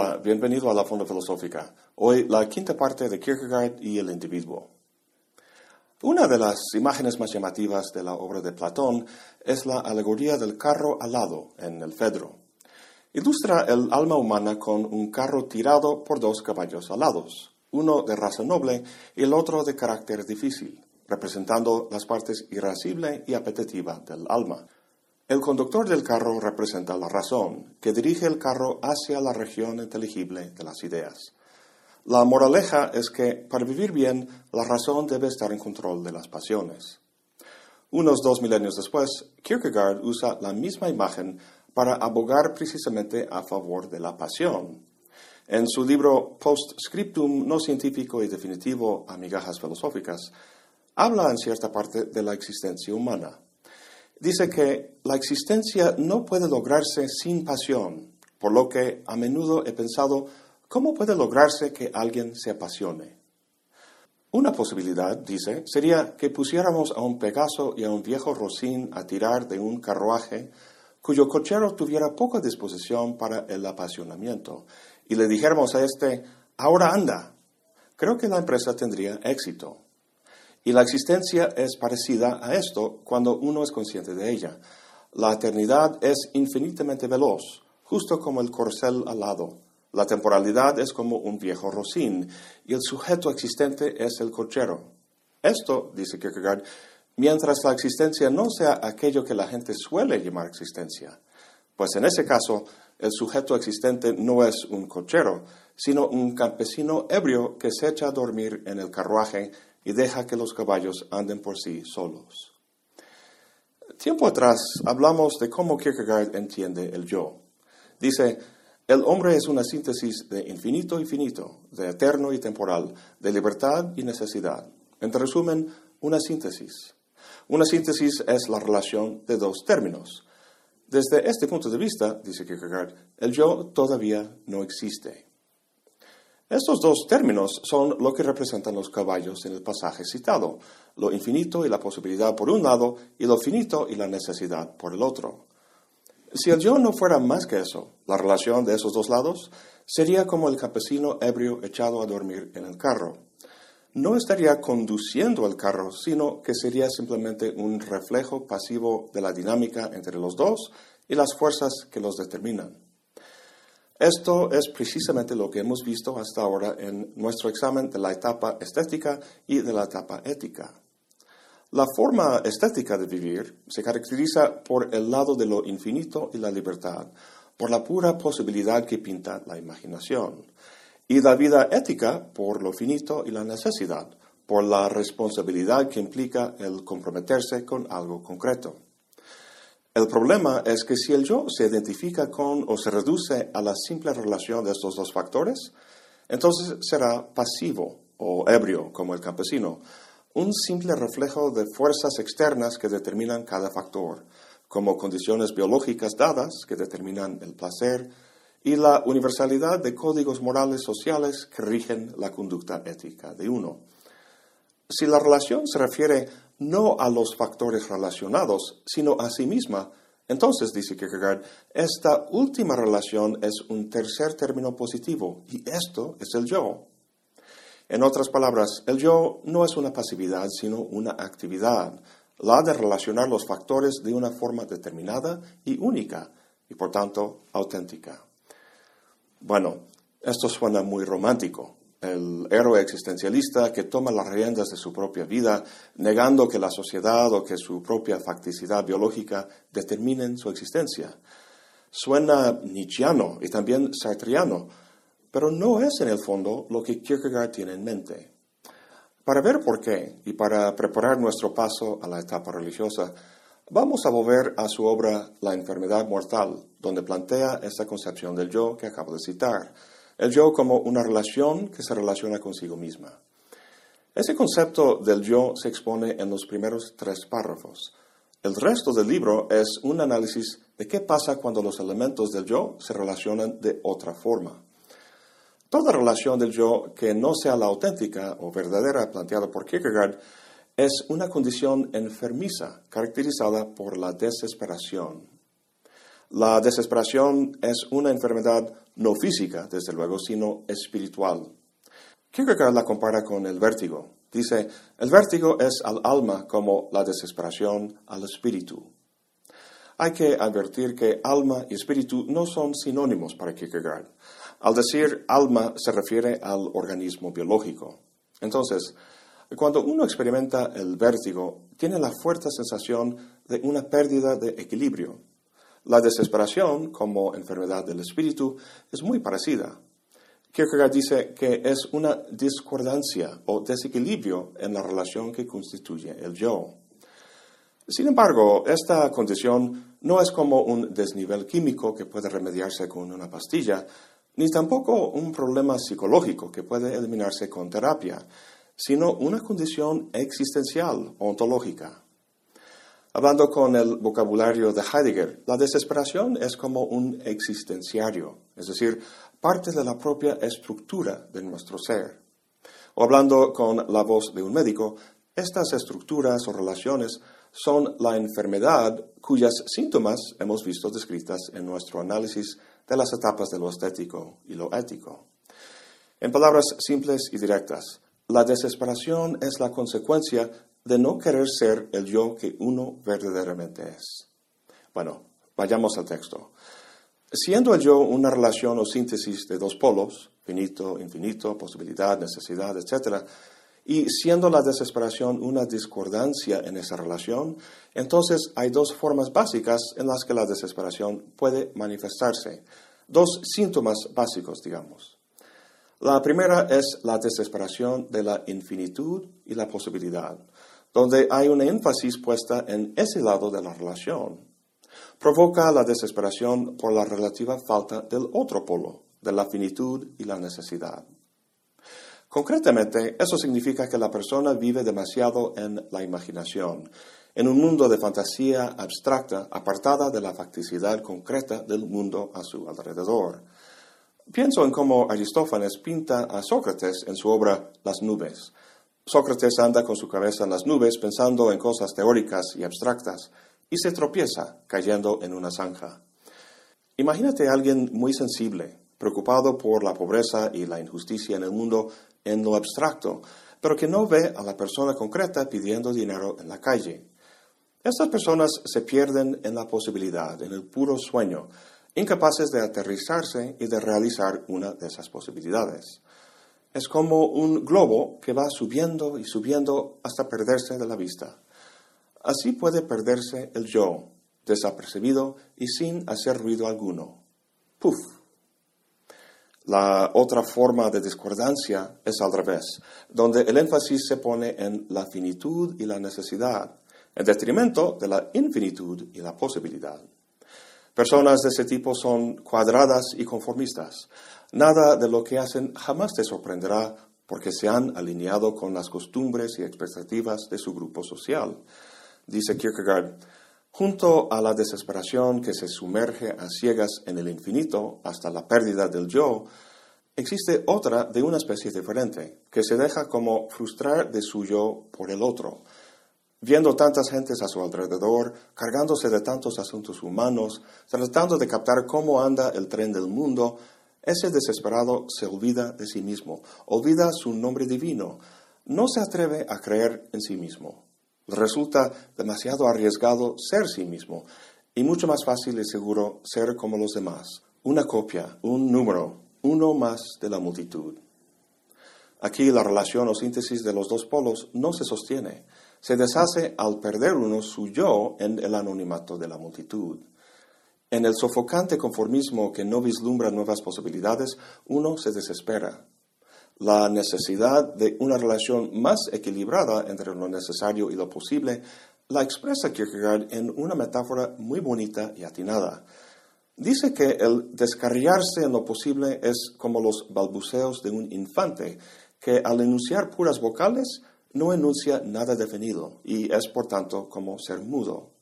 Hola, bienvenido a la Fonda Filosófica. Hoy la quinta parte de Kierkegaard y el individuo. Una de las imágenes más llamativas de la obra de Platón es la alegoría del carro alado en el Fedro. Ilustra el alma humana con un carro tirado por dos caballos alados, uno de raza noble y el otro de carácter difícil, representando las partes irascible y apetitiva del alma. El conductor del carro representa la razón, que dirige el carro hacia la región inteligible de las ideas. La moraleja es que para vivir bien, la razón debe estar en control de las pasiones. Unos dos milenios después, Kierkegaard usa la misma imagen para abogar precisamente a favor de la pasión. En su libro Postscriptum no científico y definitivo a migajas filosóficas, habla en cierta parte de la existencia humana dice que la existencia no puede lograrse sin pasión, por lo que a menudo he pensado, ¿cómo puede lograrse que alguien se apasione? Una posibilidad, dice, sería que pusiéramos a un Pegaso y a un viejo Rosín a tirar de un carruaje cuyo cochero tuviera poca disposición para el apasionamiento, y le dijéramos a este, ahora anda. Creo que la empresa tendría éxito. Y la existencia es parecida a esto cuando uno es consciente de ella. La eternidad es infinitamente veloz, justo como el corcel alado. La temporalidad es como un viejo rocín y el sujeto existente es el cochero. Esto, dice Kierkegaard, mientras la existencia no sea aquello que la gente suele llamar existencia. Pues en ese caso, el sujeto existente no es un cochero, sino un campesino ebrio que se echa a dormir en el carruaje y deja que los caballos anden por sí solos. Tiempo atrás hablamos de cómo Kierkegaard entiende el yo. Dice, el hombre es una síntesis de infinito y finito, de eterno y temporal, de libertad y necesidad. En resumen, una síntesis. Una síntesis es la relación de dos términos. Desde este punto de vista, dice Kierkegaard, el yo todavía no existe. Estos dos términos son lo que representan los caballos en el pasaje citado, lo infinito y la posibilidad por un lado y lo finito y la necesidad por el otro. Si el yo no fuera más que eso, la relación de esos dos lados, sería como el campesino ebrio echado a dormir en el carro. No estaría conduciendo el carro, sino que sería simplemente un reflejo pasivo de la dinámica entre los dos y las fuerzas que los determinan. Esto es precisamente lo que hemos visto hasta ahora en nuestro examen de la etapa estética y de la etapa ética. La forma estética de vivir se caracteriza por el lado de lo infinito y la libertad, por la pura posibilidad que pinta la imaginación, y la vida ética por lo finito y la necesidad, por la responsabilidad que implica el comprometerse con algo concreto. El problema es que si el yo se identifica con o se reduce a la simple relación de estos dos factores, entonces será pasivo o ebrio como el campesino, un simple reflejo de fuerzas externas que determinan cada factor, como condiciones biológicas dadas que determinan el placer y la universalidad de códigos morales sociales que rigen la conducta ética de uno. Si la relación se refiere no a los factores relacionados, sino a sí misma, entonces, dice Kierkegaard, esta última relación es un tercer término positivo, y esto es el yo. En otras palabras, el yo no es una pasividad, sino una actividad, la de relacionar los factores de una forma determinada y única, y por tanto auténtica. Bueno, esto suena muy romántico, el héroe existencialista que toma las riendas de su propia vida, negando que la sociedad o que su propia facticidad biológica determinen su existencia. Suena nietzscheano y también sartriano, pero no es en el fondo lo que Kierkegaard tiene en mente. Para ver por qué y para preparar nuestro paso a la etapa religiosa, vamos a volver a su obra La enfermedad mortal, donde plantea esta concepción del yo que acabo de citar el yo como una relación que se relaciona consigo misma. Ese concepto del yo se expone en los primeros tres párrafos. El resto del libro es un análisis de qué pasa cuando los elementos del yo se relacionan de otra forma. Toda relación del yo que no sea la auténtica o verdadera planteada por Kierkegaard es una condición enfermiza caracterizada por la desesperación. La desesperación es una enfermedad no física, desde luego, sino espiritual. Kierkegaard la compara con el vértigo. Dice, el vértigo es al alma como la desesperación al espíritu. Hay que advertir que alma y espíritu no son sinónimos para Kierkegaard. Al decir alma se refiere al organismo biológico. Entonces, cuando uno experimenta el vértigo, tiene la fuerte sensación de una pérdida de equilibrio. La desesperación, como enfermedad del espíritu, es muy parecida. Kierkegaard dice que es una discordancia o desequilibrio en la relación que constituye el yo. Sin embargo, esta condición no es como un desnivel químico que puede remediarse con una pastilla, ni tampoco un problema psicológico que puede eliminarse con terapia, sino una condición existencial, ontológica. Hablando con el vocabulario de Heidegger, la desesperación es como un existenciario, es decir, parte de la propia estructura de nuestro ser. O hablando con la voz de un médico, estas estructuras o relaciones son la enfermedad cuyas síntomas hemos visto descritas en nuestro análisis de las etapas de lo estético y lo ético. En palabras simples y directas, la desesperación es la consecuencia de no querer ser el yo que uno verdaderamente es. Bueno, vayamos al texto. Siendo el yo una relación o síntesis de dos polos, finito, infinito, posibilidad, necesidad, etc., y siendo la desesperación una discordancia en esa relación, entonces hay dos formas básicas en las que la desesperación puede manifestarse. Dos síntomas básicos, digamos. La primera es la desesperación de la infinitud y la posibilidad, donde hay un énfasis puesta en ese lado de la relación. Provoca la desesperación por la relativa falta del otro polo, de la finitud y la necesidad. Concretamente, eso significa que la persona vive demasiado en la imaginación, en un mundo de fantasía abstracta apartada de la facticidad concreta del mundo a su alrededor. Pienso en cómo Aristófanes pinta a Sócrates en su obra Las nubes. Sócrates anda con su cabeza en las nubes pensando en cosas teóricas y abstractas y se tropieza cayendo en una zanja. Imagínate a alguien muy sensible, preocupado por la pobreza y la injusticia en el mundo en lo abstracto, pero que no ve a la persona concreta pidiendo dinero en la calle. Estas personas se pierden en la posibilidad, en el puro sueño, incapaces de aterrizarse y de realizar una de esas posibilidades. Es como un globo que va subiendo y subiendo hasta perderse de la vista. Así puede perderse el yo, desapercibido y sin hacer ruido alguno. ¡Puf! La otra forma de discordancia es al revés, donde el énfasis se pone en la finitud y la necesidad, en detrimento de la infinitud y la posibilidad. Personas de ese tipo son cuadradas y conformistas. Nada de lo que hacen jamás te sorprenderá porque se han alineado con las costumbres y expectativas de su grupo social. Dice Kierkegaard, junto a la desesperación que se sumerge a ciegas en el infinito hasta la pérdida del yo, existe otra de una especie diferente, que se deja como frustrar de su yo por el otro. Viendo tantas gentes a su alrededor, cargándose de tantos asuntos humanos, tratando de captar cómo anda el tren del mundo, ese desesperado se olvida de sí mismo, olvida su nombre divino, no se atreve a creer en sí mismo. Resulta demasiado arriesgado ser sí mismo y mucho más fácil y seguro ser como los demás, una copia, un número, uno más de la multitud. Aquí la relación o síntesis de los dos polos no se sostiene, se deshace al perder uno su yo en el anonimato de la multitud. En el sofocante conformismo que no vislumbra nuevas posibilidades, uno se desespera. La necesidad de una relación más equilibrada entre lo necesario y lo posible la expresa Kierkegaard en una metáfora muy bonita y atinada. Dice que el descarriarse en lo posible es como los balbuceos de un infante, que al enunciar puras vocales no enuncia nada definido y es por tanto como ser mudo.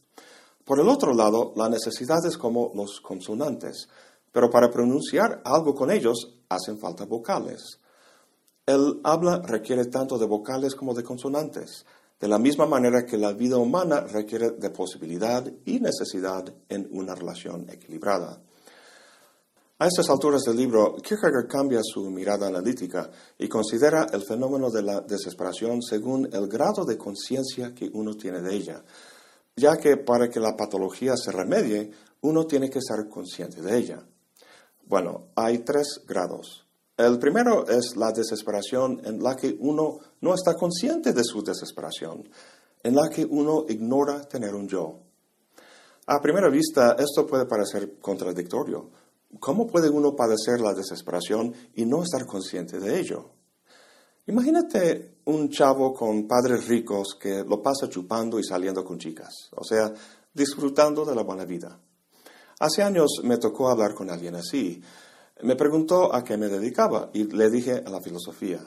Por el otro lado, la necesidad es como los consonantes, pero para pronunciar algo con ellos hacen falta vocales. El habla requiere tanto de vocales como de consonantes, de la misma manera que la vida humana requiere de posibilidad y necesidad en una relación equilibrada. A estas alturas del libro, Kierkegaard cambia su mirada analítica y considera el fenómeno de la desesperación según el grado de conciencia que uno tiene de ella, ya que para que la patología se remedie, uno tiene que estar consciente de ella. Bueno, hay tres grados. El primero es la desesperación en la que uno no está consciente de su desesperación, en la que uno ignora tener un yo. A primera vista, esto puede parecer contradictorio. ¿Cómo puede uno padecer la desesperación y no estar consciente de ello? Imagínate un chavo con padres ricos que lo pasa chupando y saliendo con chicas, o sea, disfrutando de la buena vida. Hace años me tocó hablar con alguien así. Me preguntó a qué me dedicaba y le dije a la filosofía.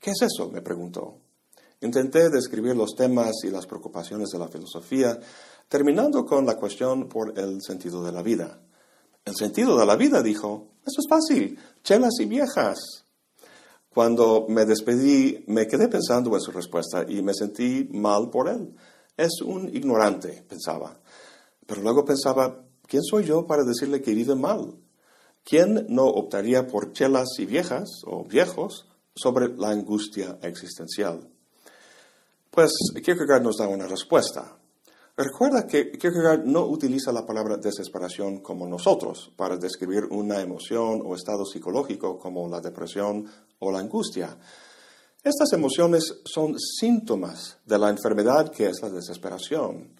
¿Qué es eso? me preguntó. Intenté describir los temas y las preocupaciones de la filosofía, terminando con la cuestión por el sentido de la vida. El sentido de la vida, dijo, eso es fácil, chelas y viejas. Cuando me despedí, me quedé pensando en su respuesta y me sentí mal por él. Es un ignorante, pensaba. Pero luego pensaba, ¿Quién soy yo para decirle que vive mal? ¿Quién no optaría por chelas y viejas o viejos sobre la angustia existencial? Pues Kierkegaard nos da una respuesta. Recuerda que Kierkegaard no utiliza la palabra desesperación como nosotros para describir una emoción o estado psicológico como la depresión o la angustia. Estas emociones son síntomas de la enfermedad que es la desesperación.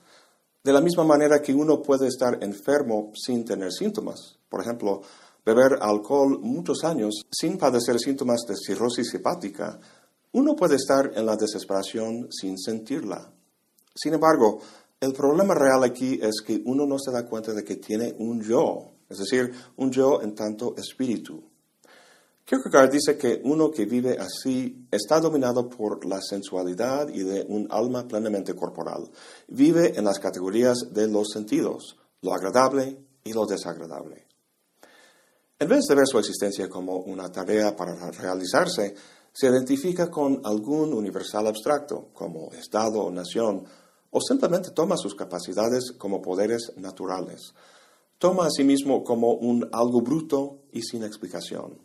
De la misma manera que uno puede estar enfermo sin tener síntomas. Por ejemplo, beber alcohol muchos años sin padecer síntomas de cirrosis hepática, uno puede estar en la desesperación sin sentirla. Sin embargo, el problema real aquí es que uno no se da cuenta de que tiene un yo, es decir, un yo en tanto espíritu. Kierkegaard dice que uno que vive así está dominado por la sensualidad y de un alma plenamente corporal. Vive en las categorías de los sentidos, lo agradable y lo desagradable. En vez de ver su existencia como una tarea para realizarse, se identifica con algún universal abstracto, como Estado o nación, o simplemente toma sus capacidades como poderes naturales. Toma a sí mismo como un algo bruto y sin explicación.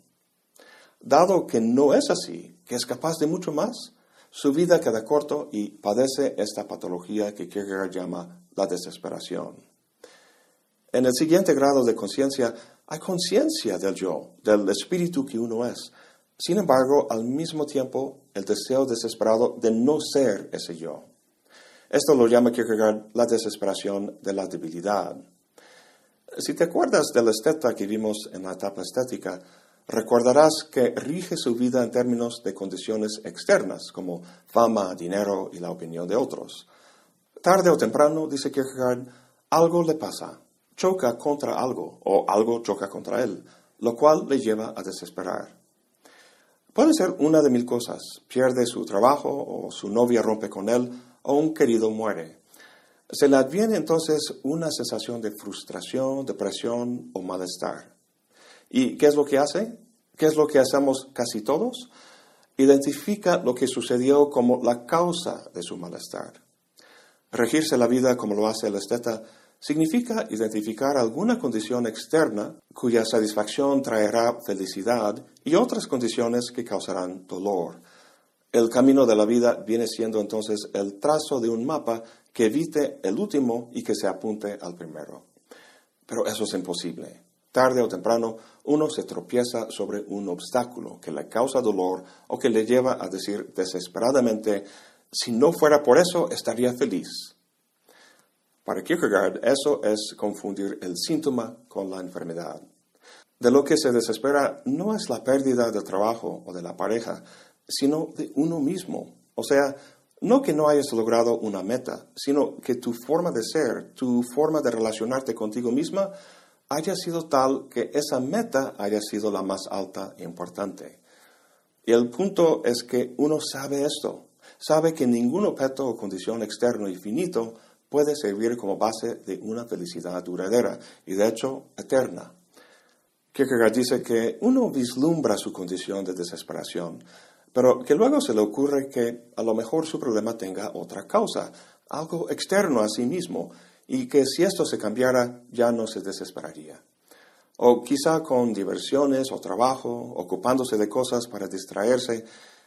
Dado que no es así, que es capaz de mucho más, su vida queda corto y padece esta patología que Kierkegaard llama la desesperación. En el siguiente grado de conciencia hay conciencia del yo, del espíritu que uno es. Sin embargo, al mismo tiempo, el deseo desesperado de no ser ese yo. Esto lo llama Kierkegaard la desesperación de la debilidad. Si te acuerdas del esteta que vimos en la etapa estética, recordarás que rige su vida en términos de condiciones externas, como fama, dinero y la opinión de otros. Tarde o temprano, dice Kierkegaard, algo le pasa, choca contra algo o algo choca contra él, lo cual le lleva a desesperar. Puede ser una de mil cosas, pierde su trabajo o su novia rompe con él o un querido muere. Se le adviene entonces una sensación de frustración, depresión o malestar. ¿Y qué es lo que hace? ¿Qué es lo que hacemos casi todos? Identifica lo que sucedió como la causa de su malestar. Regirse la vida como lo hace el esteta significa identificar alguna condición externa cuya satisfacción traerá felicidad y otras condiciones que causarán dolor. El camino de la vida viene siendo entonces el trazo de un mapa que evite el último y que se apunte al primero. Pero eso es imposible. Tarde o temprano uno se tropieza sobre un obstáculo que le causa dolor o que le lleva a decir desesperadamente, si no fuera por eso, estaría feliz. Para Kierkegaard, eso es confundir el síntoma con la enfermedad. De lo que se desespera no es la pérdida del trabajo o de la pareja, sino de uno mismo. O sea, no que no hayas logrado una meta, sino que tu forma de ser, tu forma de relacionarte contigo misma, haya sido tal que esa meta haya sido la más alta e importante. Y el punto es que uno sabe esto, sabe que ningún objeto o condición externo y finito puede servir como base de una felicidad duradera y de hecho eterna. Kierkegaard dice que uno vislumbra su condición de desesperación, pero que luego se le ocurre que a lo mejor su problema tenga otra causa, algo externo a sí mismo, y que si esto se cambiara ya no se desesperaría. o quizá con diversiones o trabajo, ocupándose de cosas para distraerse,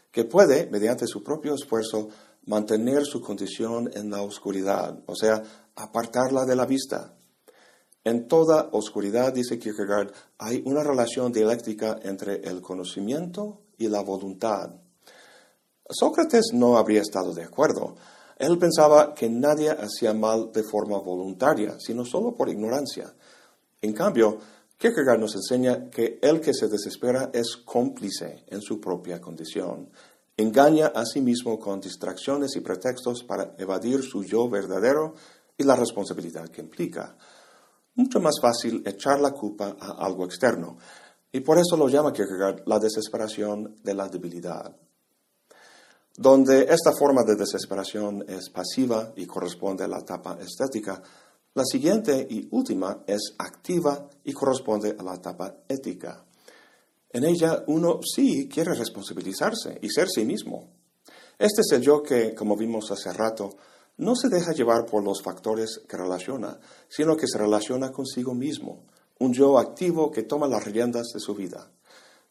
que puede, mediante su propio esfuerzo, mantener su condición en la oscuridad, o sea, apartarla de la vista. En toda oscuridad, dice Kierkegaard, hay una relación dialéctica entre el conocimiento y la voluntad. Sócrates no habría estado de acuerdo. Él pensaba que nadie hacía mal de forma voluntaria, sino solo por ignorancia. En cambio, Kierkegaard nos enseña que el que se desespera es cómplice en su propia condición. Engaña a sí mismo con distracciones y pretextos para evadir su yo verdadero y la responsabilidad que implica. Mucho más fácil echar la culpa a algo externo, y por eso lo llama Kierkegaard la desesperación de la debilidad. Donde esta forma de desesperación es pasiva y corresponde a la etapa estética, la siguiente y última es activa y corresponde a la etapa ética. En ella uno sí quiere responsabilizarse y ser sí mismo. Este es el yo que, como vimos hace rato, no se deja llevar por los factores que relaciona, sino que se relaciona consigo mismo, un yo activo que toma las riendas de su vida.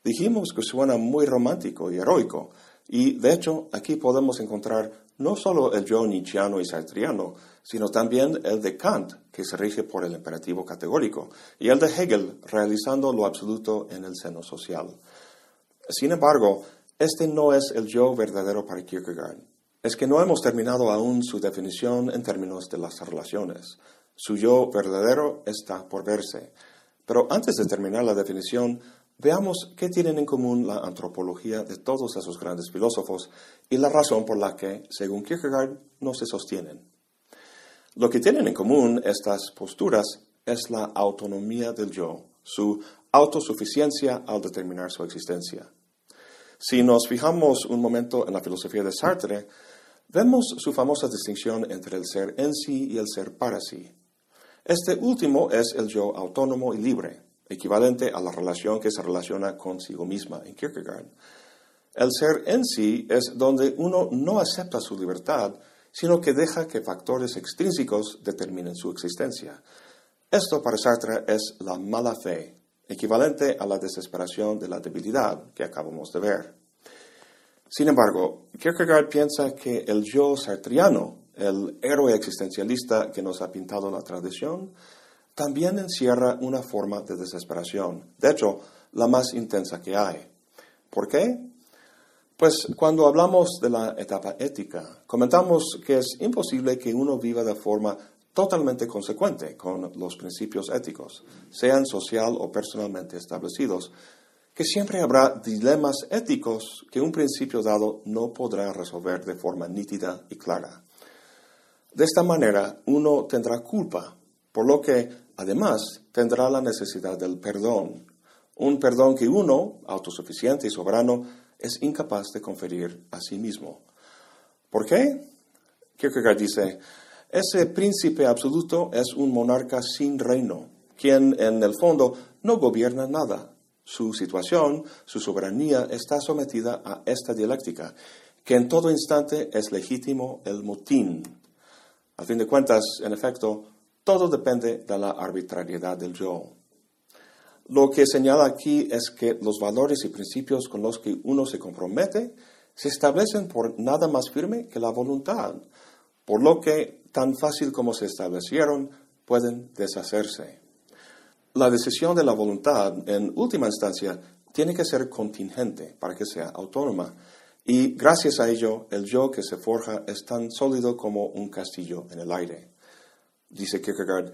Dijimos que suena muy romántico y heroico, y de hecho aquí podemos encontrar no solo el yo nietzscheano y sartriano, sino también el de Kant, que se rige por el imperativo categórico, y el de Hegel, realizando lo absoluto en el seno social. Sin embargo, este no es el yo verdadero para Kierkegaard. Es que no hemos terminado aún su definición en términos de las relaciones. Su yo verdadero está por verse. Pero antes de terminar la definición, Veamos qué tienen en común la antropología de todos esos grandes filósofos y la razón por la que, según Kierkegaard, no se sostienen. Lo que tienen en común estas posturas es la autonomía del yo, su autosuficiencia al determinar su existencia. Si nos fijamos un momento en la filosofía de Sartre, vemos su famosa distinción entre el ser en sí y el ser para sí. Este último es el yo autónomo y libre, equivalente a la relación que se relaciona consigo misma en Kierkegaard. El ser en sí es donde uno no acepta su libertad, sino que deja que factores extrínsecos determinen su existencia. Esto para Sartre es la mala fe, equivalente a la desesperación de la debilidad que acabamos de ver. Sin embargo, Kierkegaard piensa que el yo sartriano, el héroe existencialista que nos ha pintado la tradición, también encierra una forma de desesperación, de hecho, la más intensa que hay. ¿Por qué? Pues cuando hablamos de la etapa ética, comentamos que es imposible que uno viva de forma totalmente consecuente con los principios éticos, sean social o personalmente establecidos, que siempre habrá dilemas éticos que un principio dado no podrá resolver de forma nítida y clara. De esta manera, uno tendrá culpa, por lo que Además, tendrá la necesidad del perdón, un perdón que uno, autosuficiente y soberano, es incapaz de conferir a sí mismo. ¿Por qué? Kierkegaard dice, ese príncipe absoluto es un monarca sin reino, quien en el fondo no gobierna nada. Su situación, su soberanía está sometida a esta dialéctica, que en todo instante es legítimo el motín. A fin de cuentas, en efecto, todo depende de la arbitrariedad del yo. Lo que señala aquí es que los valores y principios con los que uno se compromete se establecen por nada más firme que la voluntad, por lo que, tan fácil como se establecieron, pueden deshacerse. La decisión de la voluntad, en última instancia, tiene que ser contingente para que sea autónoma, y gracias a ello el yo que se forja es tan sólido como un castillo en el aire dice Kierkegaard,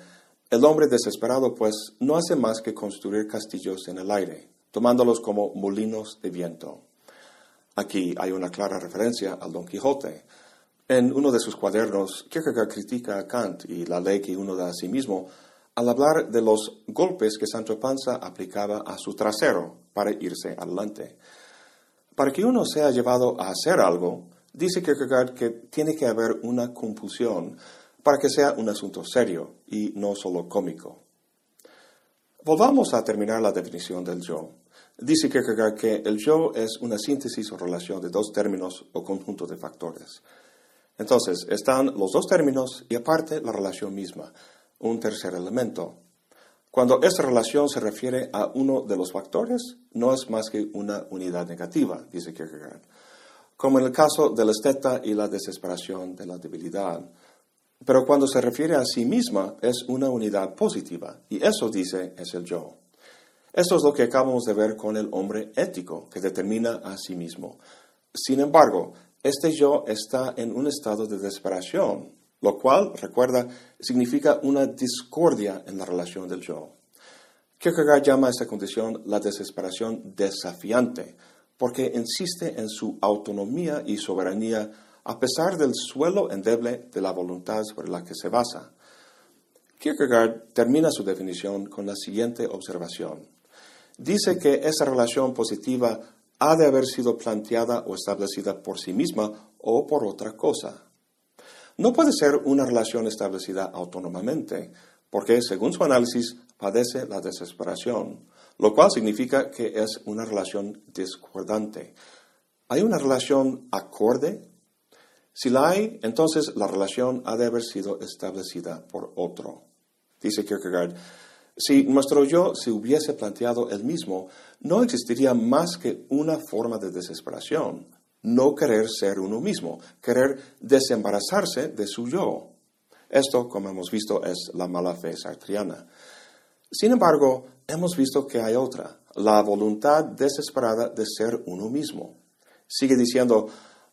el hombre desesperado pues no hace más que construir castillos en el aire, tomándolos como molinos de viento. Aquí hay una clara referencia al Don Quijote. En uno de sus cuadernos, Kierkegaard critica a Kant y la ley que uno da a sí mismo al hablar de los golpes que Sancho Panza aplicaba a su trasero para irse adelante. Para que uno sea llevado a hacer algo, dice Kierkegaard que tiene que haber una compulsión, para que sea un asunto serio y no solo cómico. Volvamos a terminar la definición del yo. Dice Kierkegaard que el yo es una síntesis o relación de dos términos o conjunto de factores. Entonces, están los dos términos y aparte la relación misma, un tercer elemento. Cuando esta relación se refiere a uno de los factores, no es más que una unidad negativa, dice Kierkegaard, como en el caso del esteta y la desesperación de la debilidad. Pero cuando se refiere a sí misma, es una unidad positiva, y eso, dice, es el yo. Esto es lo que acabamos de ver con el hombre ético, que determina a sí mismo. Sin embargo, este yo está en un estado de desesperación, lo cual, recuerda, significa una discordia en la relación del yo. Kierkegaard llama a esta condición la desesperación desafiante, porque insiste en su autonomía y soberanía a pesar del suelo endeble de la voluntad sobre la que se basa. Kierkegaard termina su definición con la siguiente observación. Dice que esa relación positiva ha de haber sido planteada o establecida por sí misma o por otra cosa. No puede ser una relación establecida autónomamente, porque, según su análisis, padece la desesperación, lo cual significa que es una relación discordante. ¿Hay una relación acorde? Si la hay, entonces la relación ha de haber sido establecida por otro. Dice Kierkegaard, si nuestro yo se hubiese planteado el mismo, no existiría más que una forma de desesperación, no querer ser uno mismo, querer desembarazarse de su yo. Esto, como hemos visto, es la mala fe sartriana. Sin embargo, hemos visto que hay otra, la voluntad desesperada de ser uno mismo. Sigue diciendo,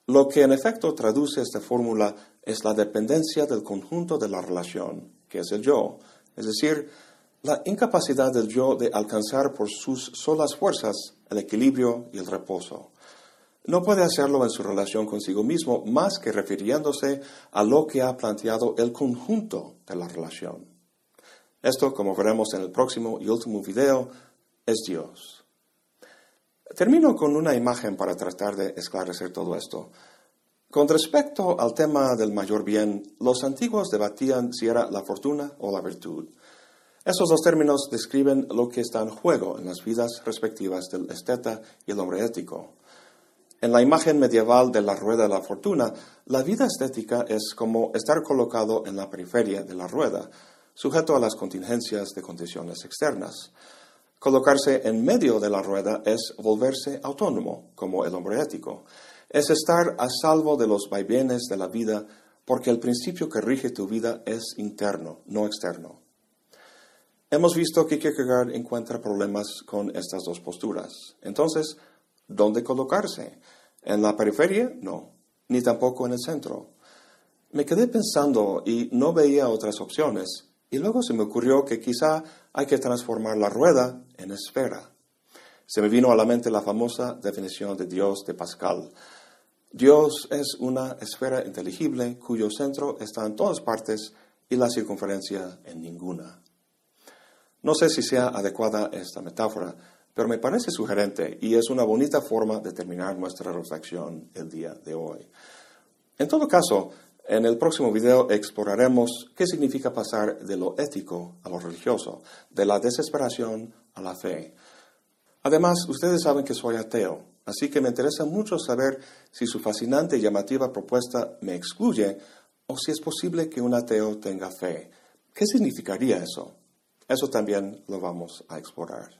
lo que en efecto traduce esta fórmula es la dependencia del conjunto de la relación, que es el yo, es decir, la incapacidad del yo de alcanzar por sus solas fuerzas el equilibrio y el reposo. No puede hacerlo en su relación consigo mismo más que refiriéndose a lo que ha planteado el conjunto de la relación. Esto, como veremos en el próximo y último video, es Dios. Termino con una imagen para tratar de esclarecer todo esto. Con respecto al tema del mayor bien, los antiguos debatían si era la fortuna o la virtud. Esos dos términos describen lo que está en juego en las vidas respectivas del esteta y el hombre ético. En la imagen medieval de la rueda de la fortuna, la vida estética es como estar colocado en la periferia de la rueda, sujeto a las contingencias de condiciones externas. Colocarse en medio de la rueda es volverse autónomo, como el hombre ético. Es estar a salvo de los vaivenes de la vida, porque el principio que rige tu vida es interno, no externo. Hemos visto que Kierkegaard encuentra problemas con estas dos posturas. Entonces, ¿dónde colocarse? ¿En la periferia? No, ni tampoco en el centro. Me quedé pensando y no veía otras opciones, y luego se me ocurrió que quizá hay que transformar la rueda en esfera. Se me vino a la mente la famosa definición de Dios de Pascal. Dios es una esfera inteligible cuyo centro está en todas partes y la circunferencia en ninguna. No sé si sea adecuada esta metáfora, pero me parece sugerente y es una bonita forma de terminar nuestra reflexión el día de hoy. En todo caso, en el próximo video exploraremos qué significa pasar de lo ético a lo religioso, de la desesperación a la fe. Además, ustedes saben que soy ateo, así que me interesa mucho saber si su fascinante y llamativa propuesta me excluye o si es posible que un ateo tenga fe. ¿Qué significaría eso? Eso también lo vamos a explorar.